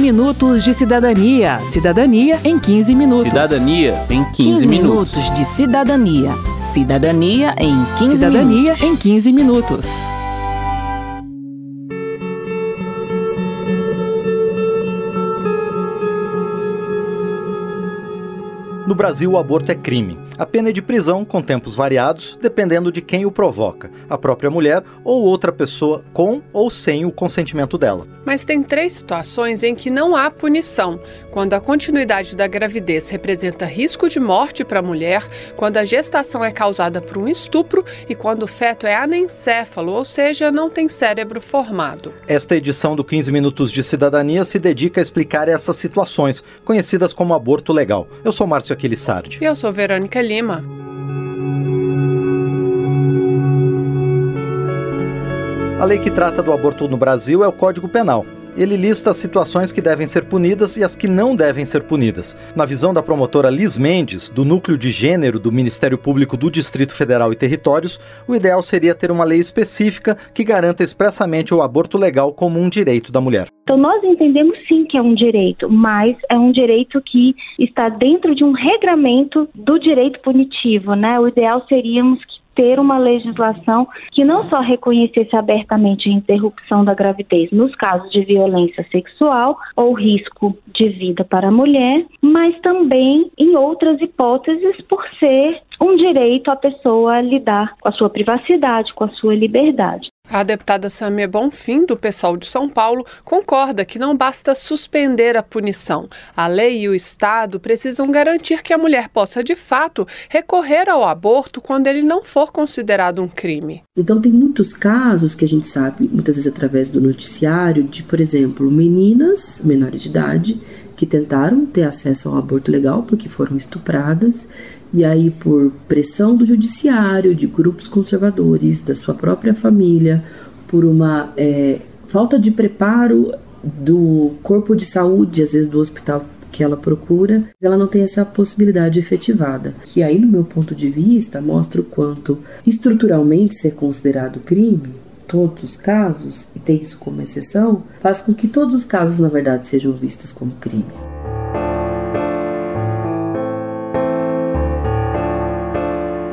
minutos de cidadania. Cidadania em 15 minutos. Cidadania em 15, 15 minutos. minutos de cidadania. Cidadania em 15 Cidadania minutos. em 15 minutos. No Brasil, o aborto é crime. A pena é de prisão com tempos variados, dependendo de quem o provoca, a própria mulher ou outra pessoa com ou sem o consentimento dela. Mas tem três situações em que não há punição: quando a continuidade da gravidez representa risco de morte para a mulher, quando a gestação é causada por um estupro e quando o feto é anencéfalo, ou seja, não tem cérebro formado. Esta edição do 15 Minutos de Cidadania se dedica a explicar essas situações, conhecidas como aborto legal. Eu sou Márcio Aquilissardi. E eu sou Verônica Lima. A lei que trata do aborto no Brasil é o Código Penal. Ele lista as situações que devem ser punidas e as que não devem ser punidas. Na visão da promotora Liz Mendes, do Núcleo de Gênero do Ministério Público do Distrito Federal e Territórios, o ideal seria ter uma lei específica que garanta expressamente o aborto legal como um direito da mulher. Então, nós entendemos sim que é um direito, mas é um direito que está dentro de um regramento do direito punitivo, né? O ideal seríamos que ter uma legislação que não só reconhecesse abertamente a interrupção da gravidez nos casos de violência sexual ou risco de vida para a mulher, mas também em outras hipóteses por ser um direito a pessoa lidar com a sua privacidade, com a sua liberdade. A deputada Samia Bonfim, do PSOL de São Paulo, concorda que não basta suspender a punição. A lei e o Estado precisam garantir que a mulher possa, de fato, recorrer ao aborto quando ele não for considerado um crime. Então, tem muitos casos que a gente sabe, muitas vezes através do noticiário, de, por exemplo, meninas menores de idade que tentaram ter acesso ao aborto legal porque foram estupradas e aí, por pressão do judiciário, de grupos conservadores, da sua própria família, por uma é, falta de preparo do corpo de saúde, às vezes do hospital que ela procura, ela não tem essa possibilidade efetivada. Que aí, no meu ponto de vista, mostra o quanto estruturalmente ser considerado crime todos os casos, e tem isso como exceção, faz com que todos os casos, na verdade, sejam vistos como crime.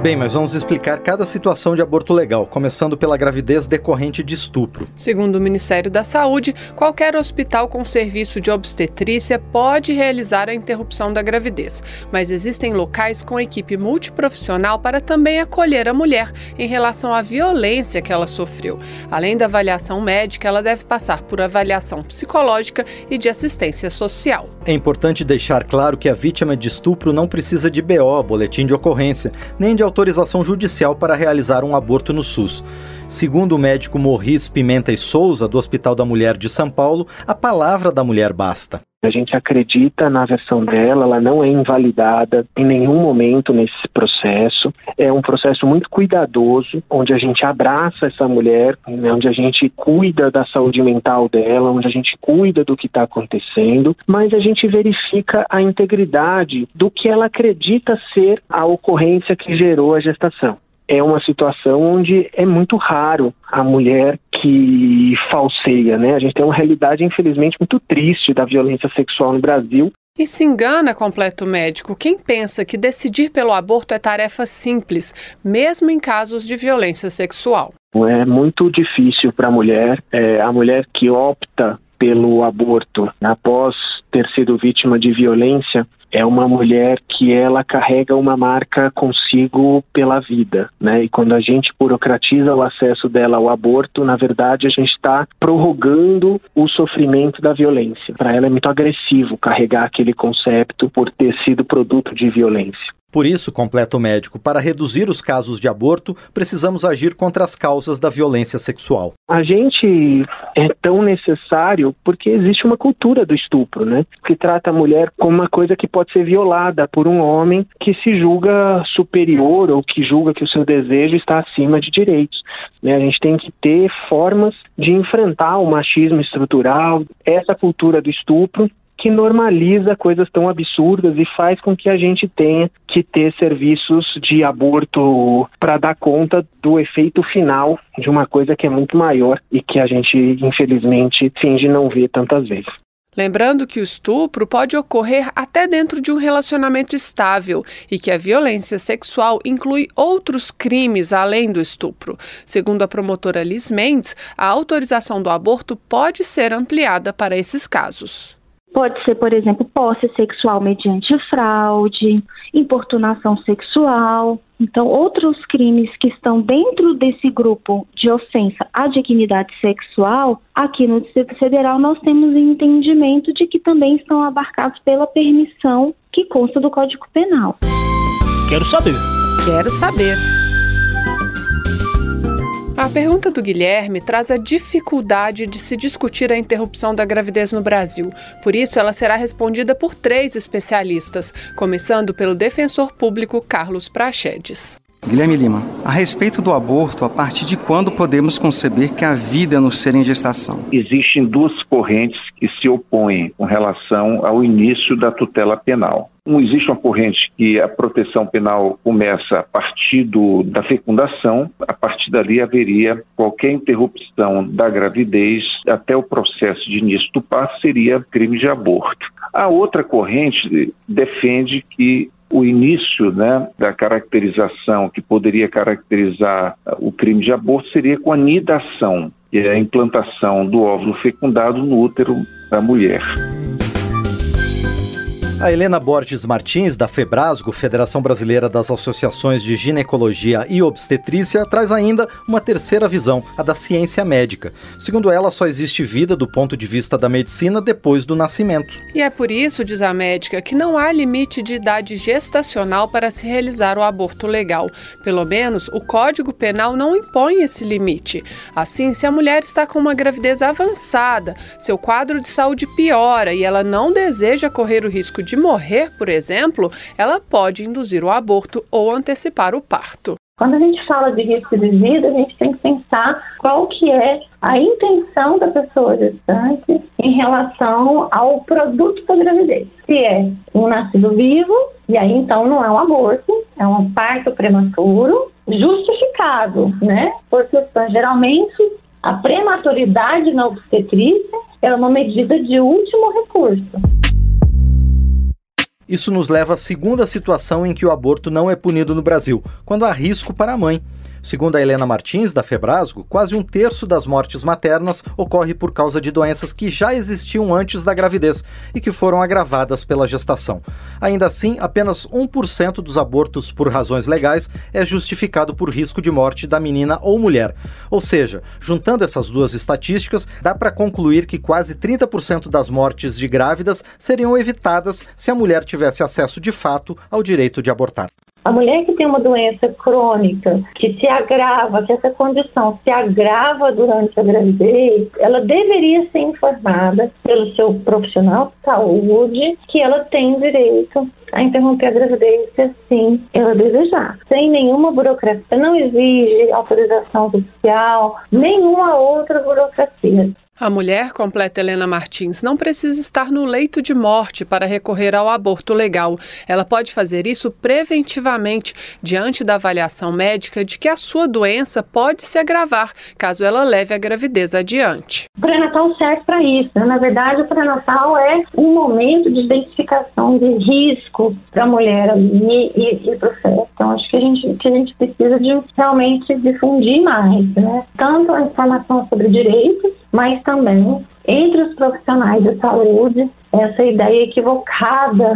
Bem, mas vamos explicar cada situação de aborto legal, começando pela gravidez decorrente de estupro. Segundo o Ministério da Saúde, qualquer hospital com serviço de obstetrícia pode realizar a interrupção da gravidez, mas existem locais com equipe multiprofissional para também acolher a mulher em relação à violência que ela sofreu. Além da avaliação médica, ela deve passar por avaliação psicológica e de assistência social. É importante deixar claro que a vítima de estupro não precisa de BO, boletim de ocorrência, nem de autorização judicial para realizar um aborto no SUS. Segundo o médico Morris Pimenta e Souza, do Hospital da Mulher de São Paulo, a palavra da mulher basta. A gente acredita na versão dela, ela não é invalidada em nenhum momento nesse processo. É um processo muito cuidadoso, onde a gente abraça essa mulher, né, onde a gente cuida da saúde mental dela, onde a gente cuida do que está acontecendo, mas a gente verifica a integridade do que ela acredita ser a ocorrência que gerou a gestação é uma situação onde é muito raro a mulher que falseia, né? A gente tem uma realidade, infelizmente, muito triste da violência sexual no Brasil. E se engana, completo médico, quem pensa que decidir pelo aborto é tarefa simples, mesmo em casos de violência sexual. É muito difícil para a mulher, é, a mulher que opta pelo aborto após ter sido vítima de violência, é uma mulher que ela carrega uma marca consigo pela vida, né? E quando a gente burocratiza o acesso dela ao aborto, na verdade a gente está prorrogando o sofrimento da violência. Para ela é muito agressivo carregar aquele concepto por ter sido produto de violência. Por isso, completa o médico, para reduzir os casos de aborto, precisamos agir contra as causas da violência sexual. A gente é tão necessário porque existe uma cultura do estupro, né? Que trata a mulher como uma coisa que pode ser violada por um homem que se julga superior ou que julga que o seu desejo está acima de direitos. Né? A gente tem que ter formas de enfrentar o machismo estrutural, essa cultura do estupro que normaliza coisas tão absurdas e faz com que a gente tenha que ter serviços de aborto para dar conta do efeito final de uma coisa que é muito maior e que a gente, infelizmente, finge não ver tantas vezes. Lembrando que o estupro pode ocorrer até dentro de um relacionamento estável e que a violência sexual inclui outros crimes além do estupro. Segundo a promotora Liz Mendes, a autorização do aborto pode ser ampliada para esses casos. Pode ser, por exemplo, posse sexual mediante fraude, importunação sexual. Então, outros crimes que estão dentro desse grupo de ofensa à dignidade sexual, aqui no Distrito Federal nós temos entendimento de que também estão abarcados pela permissão que consta do Código Penal. Quero saber. Quero saber. A pergunta do Guilherme traz a dificuldade de se discutir a interrupção da gravidez no Brasil. Por isso, ela será respondida por três especialistas, começando pelo defensor público Carlos Prachedes. Guilherme Lima, a respeito do aborto, a partir de quando podemos conceber que a vida no ser em gestação? Existem duas correntes que se opõem com relação ao início da tutela penal. Um, existe uma corrente que a proteção penal começa a partir do, da fecundação, a partir dali haveria qualquer interrupção da gravidez até o processo de início do parto seria crime de aborto. A outra corrente defende que o início né, da caracterização que poderia caracterizar o crime de aborto seria com a nidação, que é a implantação do óvulo fecundado no útero da mulher. A Helena Borges Martins, da Febrasgo, Federação Brasileira das Associações de Ginecologia e Obstetrícia, traz ainda uma terceira visão, a da ciência médica. Segundo ela, só existe vida do ponto de vista da medicina depois do nascimento. E é por isso, diz a médica, que não há limite de idade gestacional para se realizar o aborto legal. Pelo menos, o Código Penal não impõe esse limite. Assim, se a mulher está com uma gravidez avançada, seu quadro de saúde piora e ela não deseja correr o risco de morrer, por exemplo, ela pode induzir o aborto ou antecipar o parto. Quando a gente fala de risco de vida, a gente tem que pensar qual que é a intenção da pessoa gestante em relação ao produto da gravidez. Se é um nascido vivo, e aí então não é um aborto, é um parto prematuro justificado, né? Por questões geralmente a prematuridade na obstetrícia é uma medida de último recurso. Isso nos leva à segunda situação em que o aborto não é punido no Brasil, quando há risco para a mãe. Segundo a Helena Martins, da Febrasgo, quase um terço das mortes maternas ocorre por causa de doenças que já existiam antes da gravidez e que foram agravadas pela gestação. Ainda assim, apenas 1% dos abortos por razões legais é justificado por risco de morte da menina ou mulher. Ou seja, juntando essas duas estatísticas, dá para concluir que quase 30% das mortes de grávidas seriam evitadas se a mulher tivesse acesso de fato ao direito de abortar. A mulher que tem uma doença crônica, que se agrava, que essa condição se agrava durante a gravidez, ela deveria ser informada pelo seu profissional de saúde que ela tem direito a interromper a gravidez se assim ela desejar. Sem nenhuma burocracia, não exige autorização judicial, nenhuma outra burocracia. A mulher, completa Helena Martins, não precisa estar no leito de morte para recorrer ao aborto legal. Ela pode fazer isso preventivamente, diante da avaliação médica de que a sua doença pode se agravar caso ela leve a gravidez adiante. O pré-natal serve para isso. Né? Na verdade, o pré-natal é um momento de identificação de risco para a mulher e, e, e para o feto. Então, acho que a, gente, que a gente precisa de realmente difundir mais, né? Tanto a informação sobre direitos, mas também entre os profissionais de saúde essa ideia equivocada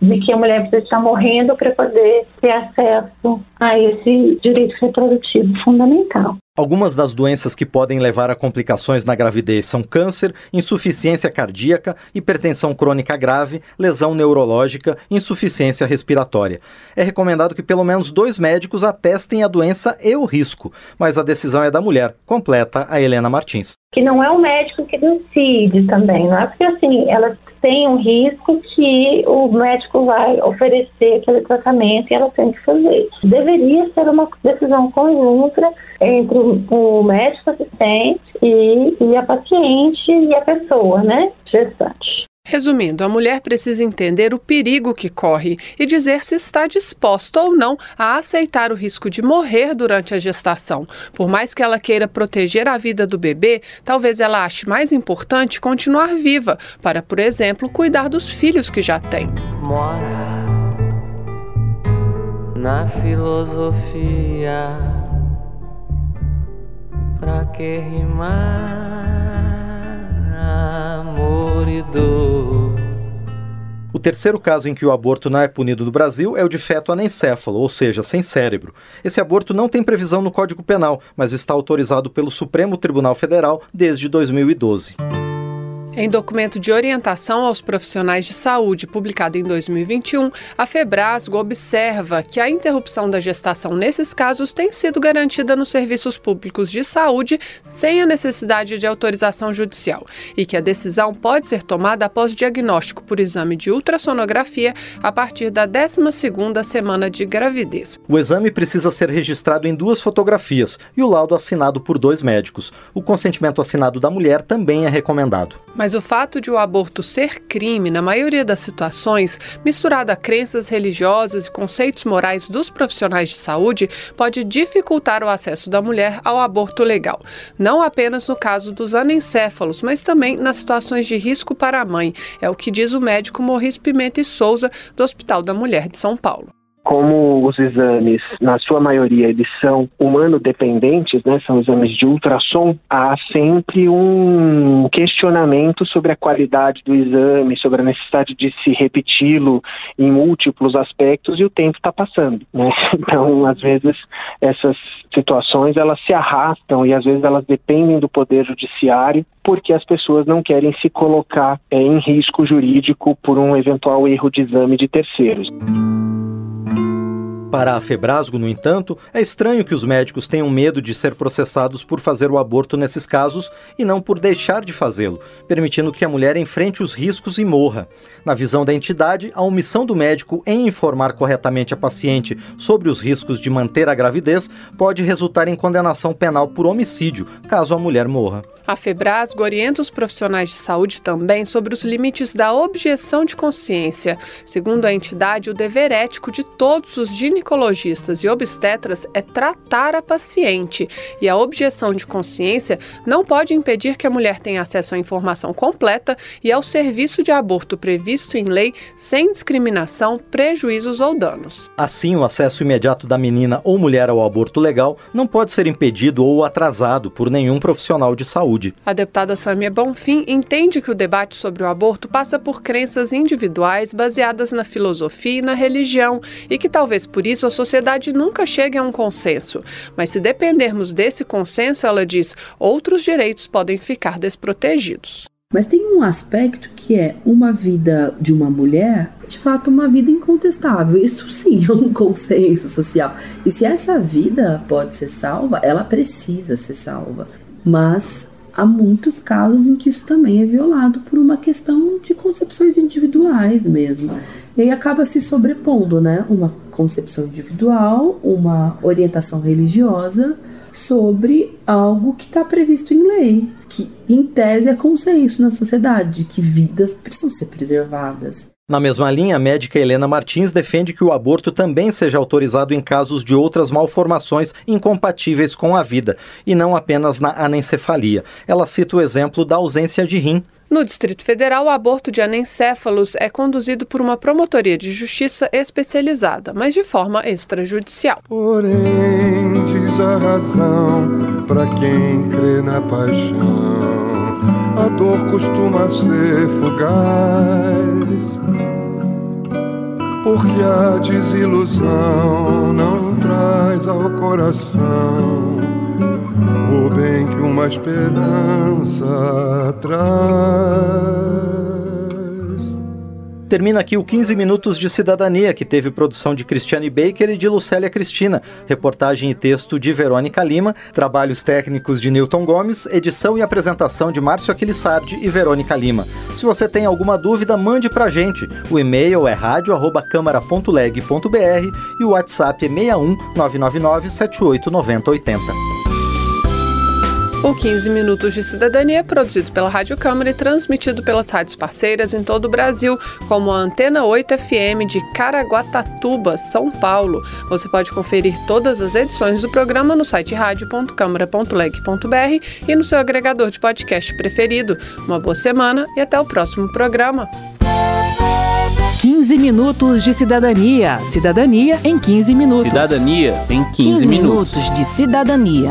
de que a mulher precisa estar morrendo para poder ter acesso a esse direito reprodutivo fundamental. Algumas das doenças que podem levar a complicações na gravidez são câncer, insuficiência cardíaca, hipertensão crônica grave, lesão neurológica, insuficiência respiratória. É recomendado que pelo menos dois médicos atestem a doença e o risco, mas a decisão é da mulher, completa a Helena Martins. Que não é o médico que decide também, não é porque assim, ela tem um risco que o médico vai oferecer aquele tratamento e ela tem que fazer. Deveria ser uma decisão conjunta entre o médico assistente e, e a paciente e a pessoa, né, gestante. Resumindo, a mulher precisa entender o perigo que corre e dizer se está disposta ou não a aceitar o risco de morrer durante a gestação. Por mais que ela queira proteger a vida do bebê, talvez ela ache mais importante continuar viva para, por exemplo, cuidar dos filhos que já tem. Mora na filosofia, pra que rimar? Amor e dor. O terceiro caso em que o aborto não é punido no Brasil é o de feto anencéfalo, ou seja, sem cérebro. Esse aborto não tem previsão no Código Penal, mas está autorizado pelo Supremo Tribunal Federal desde 2012. Em documento de orientação aos profissionais de saúde, publicado em 2021, a Febrasgo observa que a interrupção da gestação nesses casos tem sido garantida nos serviços públicos de saúde sem a necessidade de autorização judicial e que a decisão pode ser tomada após diagnóstico por exame de ultrassonografia a partir da 12ª semana de gravidez. O exame precisa ser registrado em duas fotografias e o laudo assinado por dois médicos. O consentimento assinado da mulher também é recomendado. Mas o fato de o aborto ser crime, na maioria das situações, misturado a crenças religiosas e conceitos morais dos profissionais de saúde, pode dificultar o acesso da mulher ao aborto legal. Não apenas no caso dos anencéfalos, mas também nas situações de risco para a mãe. É o que diz o médico Morris Pimenta e Souza, do Hospital da Mulher de São Paulo como os exames, na sua maioria, eles são humano-dependentes, né, são exames de ultrassom, há sempre um questionamento sobre a qualidade do exame, sobre a necessidade de se repeti-lo em múltiplos aspectos e o tempo está passando. Né? Então, às vezes, essas situações elas se arrastam e às vezes elas dependem do poder judiciário porque as pessoas não querem se colocar é, em risco jurídico por um eventual erro de exame de terceiros. Para a Febrasgo, no entanto, é estranho que os médicos tenham medo de ser processados por fazer o aborto nesses casos e não por deixar de fazê-lo, permitindo que a mulher enfrente os riscos e morra. Na visão da entidade, a omissão do médico em informar corretamente a paciente sobre os riscos de manter a gravidez pode resultar em condenação penal por homicídio, caso a mulher morra. A Febrasgo orienta os profissionais de saúde também sobre os limites da objeção de consciência. Segundo a entidade, o dever ético de todos os ginecologistas e obstetras é tratar a paciente, e a objeção de consciência não pode impedir que a mulher tenha acesso à informação completa e ao serviço de aborto previsto em lei sem discriminação, prejuízos ou danos. Assim, o acesso imediato da menina ou mulher ao aborto legal não pode ser impedido ou atrasado por nenhum profissional de saúde. A deputada Samia Bonfim entende que o debate sobre o aborto passa por crenças individuais baseadas na filosofia e na religião e que talvez por isso a sociedade nunca chegue a um consenso. Mas se dependermos desse consenso, ela diz, outros direitos podem ficar desprotegidos. Mas tem um aspecto que é uma vida de uma mulher, de fato, uma vida incontestável. Isso sim é um consenso social. E se essa vida pode ser salva, ela precisa ser salva. Mas há muitos casos em que isso também é violado por uma questão de concepções individuais mesmo. E aí acaba se sobrepondo, né? Uma concepção individual, uma orientação religiosa sobre algo que está previsto em lei, que em tese é consenso na sociedade, que vidas precisam ser preservadas. Na mesma linha, a médica Helena Martins defende que o aborto também seja autorizado em casos de outras malformações incompatíveis com a vida, e não apenas na anencefalia. Ela cita o exemplo da ausência de rim. No Distrito Federal, o aborto de anencéfalos é conduzido por uma promotoria de justiça especializada, mas de forma extrajudicial. Porém, diz a razão para quem crê na paixão a dor costuma ser fugaz. Porque a desilusão não traz ao coração o bem que uma esperança traz. Termina aqui o 15 Minutos de Cidadania, que teve produção de Cristiane Baker e de Lucélia Cristina, reportagem e texto de Verônica Lima, trabalhos técnicos de Newton Gomes, edição e apresentação de Márcio Aquilissardi e Verônica Lima. Se você tem alguma dúvida, mande pra gente. O e-mail é radio@câmara.leg.br e o WhatsApp é 61 999 78 90 80. O 15 Minutos de Cidadania é produzido pela Rádio Câmara e transmitido pelas rádios parceiras em todo o Brasil, como a Antena 8 FM de Caraguatatuba, São Paulo. Você pode conferir todas as edições do programa no site rádio.câmara.leg.br e no seu agregador de podcast preferido. Uma boa semana e até o próximo programa. 15 minutos de cidadania. Cidadania em 15 minutos. Cidadania em 15, 15 minutos de cidadania.